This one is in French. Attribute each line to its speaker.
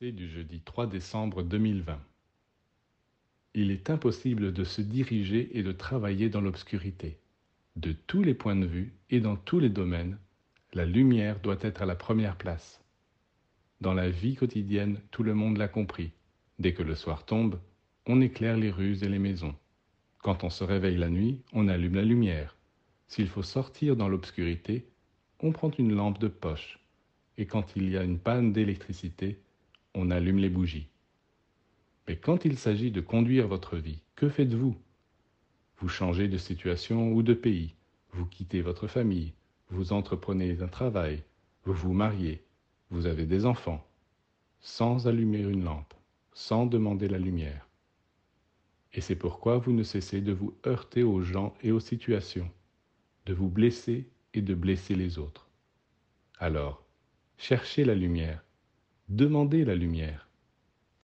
Speaker 1: Du jeudi 3 décembre 2020. Il est impossible de se diriger et de travailler dans l'obscurité. De tous les points de vue et dans tous les domaines, la lumière doit être à la première place. Dans la vie quotidienne, tout le monde l'a compris. Dès que le soir tombe, on éclaire les rues et les maisons. Quand on se réveille la nuit, on allume la lumière. S'il faut sortir dans l'obscurité, on prend une lampe de poche. Et quand il y a une panne d'électricité, on allume les bougies. Mais quand il s'agit de conduire votre vie, que faites-vous? Vous changez de situation ou de pays, vous quittez votre famille, vous entreprenez un travail, vous vous mariez, vous avez des enfants, sans allumer une lampe, sans demander la lumière. Et c'est pourquoi vous ne cessez de vous heurter aux gens et aux situations, de vous blesser et de blesser les autres. Alors, cherchez la lumière, demandez la lumière,